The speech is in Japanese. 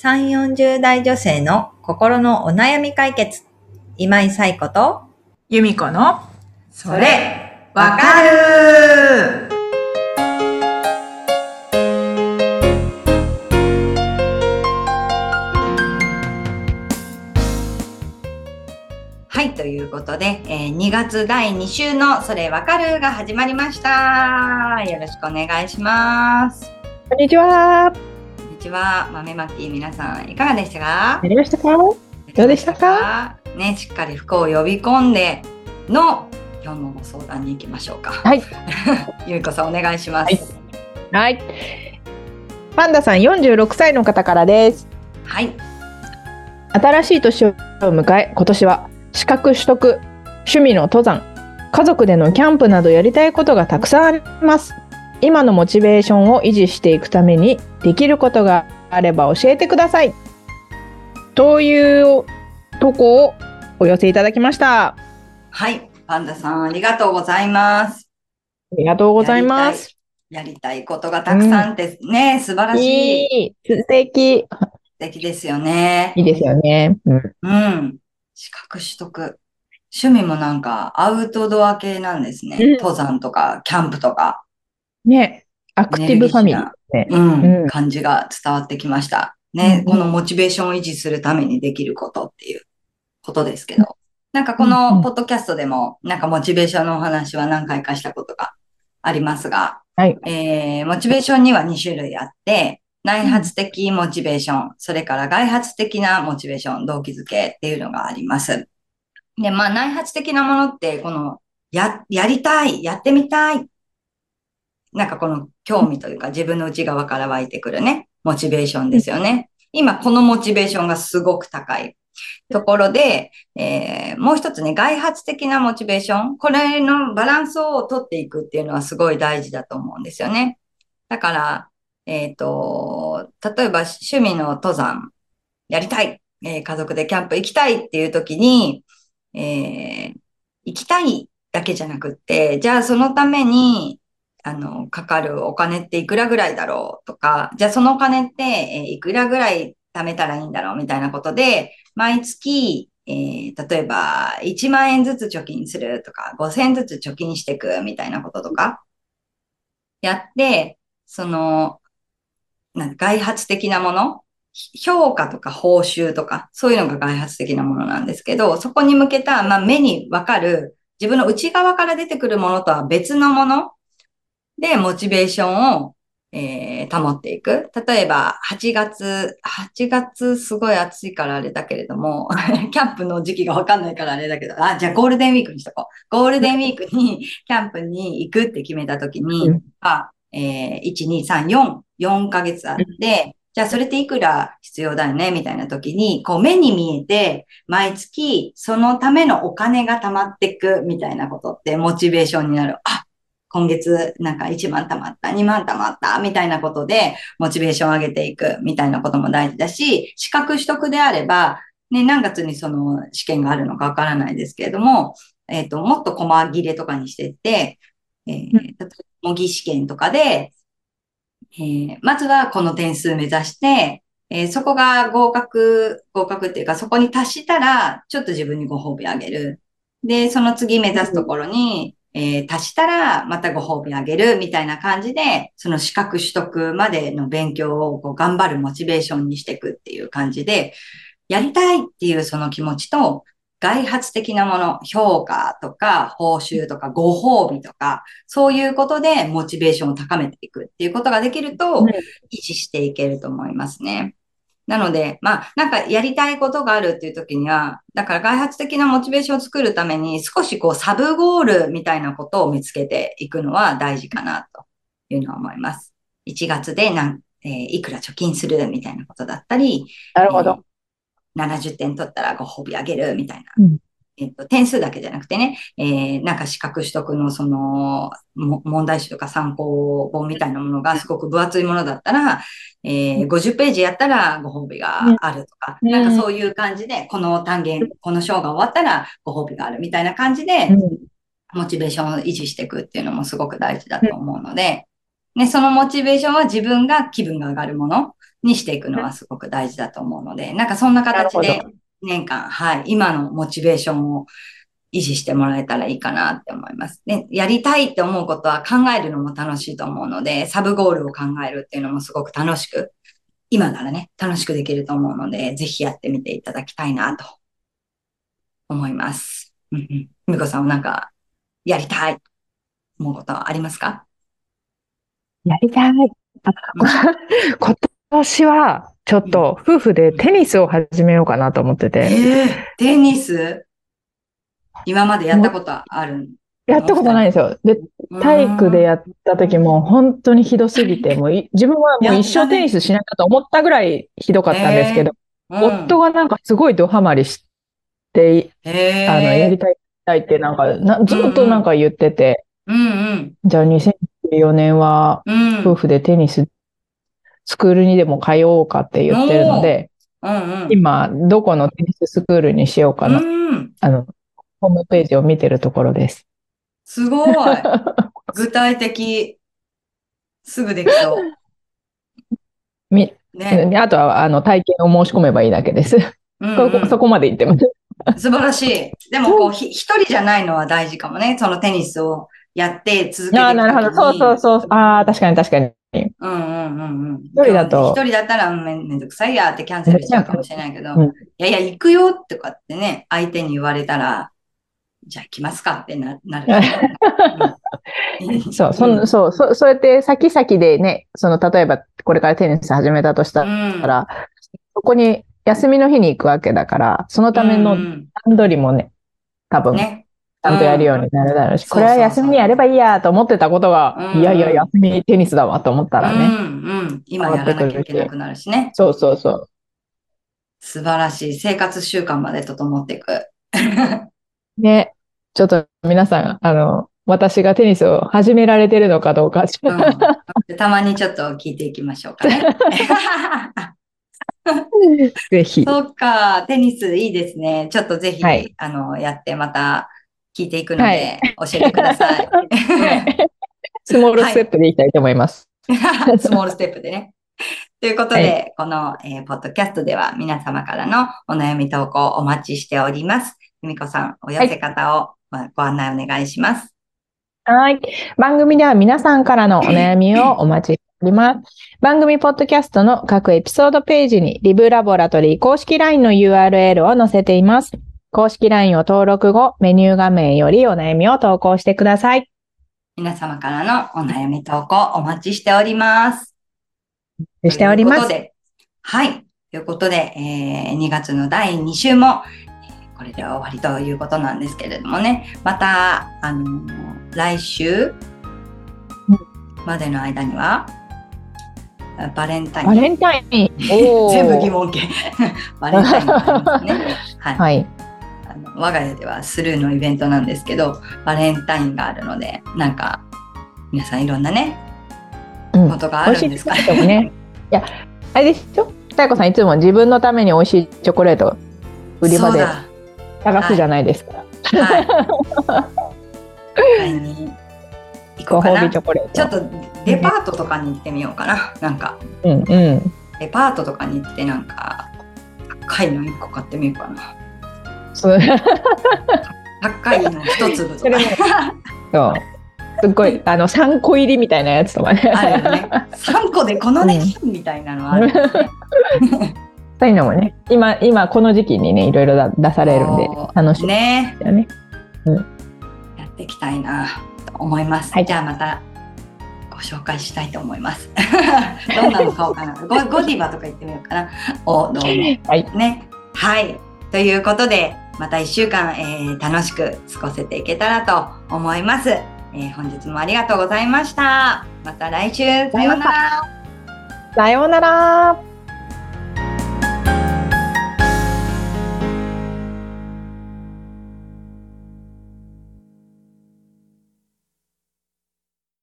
3、40代女性の心のお悩み解決。今井彩子と、由美子の、それ、わかるはい、ということで、えー2月第2週のそれわかるが始まりました。よろしくお願いします。こんにちは。ちは、豆まき皆さんいかがでしたか？やりましたか？どうでしたか？ね、しっかり服を呼び込んでの今日のご相談に行きましょうか。はい。ゆいこさんお願いします。はい。パンダさん46歳の方からです。はい。新しい年を迎え、今年は資格取得、趣味の登山、家族でのキャンプなどやりたいことがたくさんあります。今のモチベーションを維持していくためにできることがあれば教えてください。というとこをお寄せいただきました。あはい。パンダさんありがとうございます。りがとうございます。やりたいことがたくさんってね、素晴らしい。いい、素敵。素敵ですよね。いいですよね。うん。うん。資格取得。趣味もなんかアウトドア系なんですね。うん登山とかキャンプとか。ね、アクティブファミリーね。うん。うん感じが伝わってきました。ね、うんこのモチベーションを維持するためにできることっていうことですけど。なんかこのポッドキャストでも、なんかモチベーションのお話は何回かしたことがありますが、はい。えー、モチベーションには2種類あって、内発的モチベーション、それから外発的なモチベーション、動機づけっていうのがあります。で、まあ内発的なものって、この、や、やりたい、やってみたい。なんかこの興味というか自分の内側から湧いてくるね、モチベーションですよね。今このモチベーションがすごく高いところで、えーもう一つね、外発的なモチベーション。これのバランスを取っていくっていうのはすごい大事だと思うんですよね。だから、えっと、例えば趣味の登山やりたい、えー家族でキャンプ行きたいっていう時に、えー行きたいだけじゃなくって、じゃあそのために、あの、かかるお金っていくらぐらいだろうとか、じゃあそのお金って、えいくらぐらい貯めたらいいんだろうみたいなことで、毎月、えー例えば1万円ずつ貯金するとか、5000円ずつ貯金していくみたいなこととか、やって、その、なんか外発的なもの、評価とか報酬とか、そういうのが外発的なものなんですけど、そこに向けた、まあ、目にわかる、自分の内側から出てくるものとは別のもので、モチベーションを、えー保っていく。例えば、8月、8月すごい暑いからあれだけれども、キャンプの時期がわかんないからあれだけど、あ、じゃあゴールデンウィークにしとこう。ゴールデンウィークに キャンプに行くって決めたときに、うんあ、えー、1、2、3、4、4ヶ月あって、じゃあそれっていくら必要だよねみたいな時に、こう目に見えて、毎月そのためのお金が貯まっていくみたいなことってモチベーションになる。あ、今月なんか1万貯まった、2万貯まったみたいなことでモチベーションを上げていくみたいなことも大事だし、資格取得であれば、ね、何月にその試験があるのかわからないですけれども、えっ、と、もっと細切れとかにしていって、えー例えば模擬試験とかで、えーまずはこの点数目指して、えーそこが合格、合格っていうか、そこに達したら、ちょっと自分にご褒美あげる。で、その次目指すところに、えー達したら、またご褒美あげる、みたいな感じで、その資格取得までの勉強をこう頑張るモチベーションにしていくっていう感じで、やりたいっていうその気持ちと、外発的なもの、評価とか、報酬とか、ご褒美とか、そういうことでモチベーションを高めていくっていうことができると、うん維持していけると思いますね。なので、まあ、なんかやりたいことがあるっていう時には、だから外発的なモチベーションを作るために少しこうサブゴールみたいなことを見つけていくのは大事かなというのは思います。1月でなん、えーいくら貯金するみたいなことだったり、なるほど。えー70点取ったらご褒美あげるみたいな。うんえっと、点数だけじゃなくてね、えーなんか資格取得のその、も問題集とか参考本みたいなものがすごく分厚いものだったら、えー50ページやったらご褒美があるとか、うん。なんかそういう感じで、この単元、この章が終わったらご褒美があるみたいな感じで、うん。モチベーションを維持していくっていうのもすごく大事だと思うので、ね、そのモチベーションは自分が気分が上がるものにしていくのはすごく大事だと思うので、なんかそんな形なでる年間、はい、今のモチベーションを維持してもらえたらいいかなって思います。で、やりたいって思うことは考えるのも楽しいと思うので、サブゴールを考えるっていうのもすごく楽しく、今ならね、楽しくできると思うので、ぜひやってみていただきたいなと思います。うんうん。ふみこさんはなんか、やりたい、思うことはありますか？やりたい。あ 今年は、ちょっと夫婦でテニスを始めようかなと思ってえて、えテニス？今までやったことあるやったことないんですよ。で、体育でやった時も本当にひどすぎて、もうい自分はもう一生テニスしなきゃと思ったぐらいひどかったんですけど、うん、夫がなんかすごいドハマりして、へえあの、やりたい、やりたいってなんか、なずっとなんか言ってて、うんじゃあ2014年はうん。うん。夫婦でテニススクールにでも通おうかって言ってるので、うんうん。今、どこのテニススクールにしようかな、うん。あの、ホームページを見てるところです。すごい。具体的。すぐできそう。み、ね。あとは、あの、体験を申し込めばいいだけです。うんこうんこそこまで言ってます。素晴らしい。でも、こう、ひ一人じゃないのは大事かもね。そのテニスをやって続けていくああ、なるほど。そうそうそう。ああ、確かに確かに。うんうんうんうん。一人だと。一人だったらめめんどくさいやってキャンセルしちゃうかもしれないけど、うん。いやいや、行くよとかってね、相手に言われたら、じゃあ行きますかってななる。うんそう、そう、そ、そうやって先々でね、その、例えばこれからテニス始めたとしたうん。ら、そこに休みの日に行くわけだから、そのためのうん段取りもね、多分、ちね。ゃんとやるようになるだろうし、うんこれは休みにやればいいやと思ってたことが、うんいやいや、休みテニスだわと思ったらね。うんうん。今やらなきゃいけなくなるしね。そうそうそう。素晴らしい。生活習慣まで整っていく。ね、ちょっと皆さん、あの、私がテニスを始められてるのかどうか、うんでたまにちょっと聞いていきましょうかね。ぜひ。そうか、テニスいいですね。ちょっとぜひ、はいあの、やってまた聞いていくのはで、教えてください。スモールステップでいきたいと思います。スモールステップでね。ということで、はこの、えーポッドキャストでは皆様からのお悩み投稿お待ちしております。由美子さん、お寄せ方を、まあご案内お願いします。はい。番組では皆さんからのお悩みをお待ちしております。番組ポッドキャストの各エピソードページにリブラボラトリー公式 LINE の URL を載せています。公式 LINE を登録後、メニュー画面よりお悩みを投稿してください。皆様からのお悩み投稿お待ちしております。しております。ということで、はい。ということで、えー2月の第2週も、えーこれで終わりということなんですけれどもね、また、あのー来週までの間には、バレンタイン。バレンタイン。全部疑問形。バレンタインね。はい。はい。我が家ではスルーのイベントなんですけど、バレンタインがあるので、なんか、皆さんいろんなね、うんことがあるんですか？ョコレートもね。いや、あれでしょ？太子さんいつも自分のために美味しいチョコレート売り場で。探すじゃないですか。はい。買いに行こう。ちょっとデパートとかに行ってみようかな。なんか、うんうん。デパートとかに行ってなんか、高いの1個買ってみようかな。そう高いの1粒とか。そう。すっごい、あの、3個入りみたいなやつとかね。あるよね。3個でこの値段みたいなのある。そういうのもね、今、今この時期にね、いろいろだ出されるんで楽しみねだよね。やっていきたいなと思います。はいじゃあまたご紹介したいと思います。どんなの買おうかな。ゴゴディバとか行ってみようかな。お、どうも。はい。ね。はい。ということで、また1週間、えー楽しく過ごせていけたらと思います。えー本日もありがとうございました。また来週、さようなら。さようなら。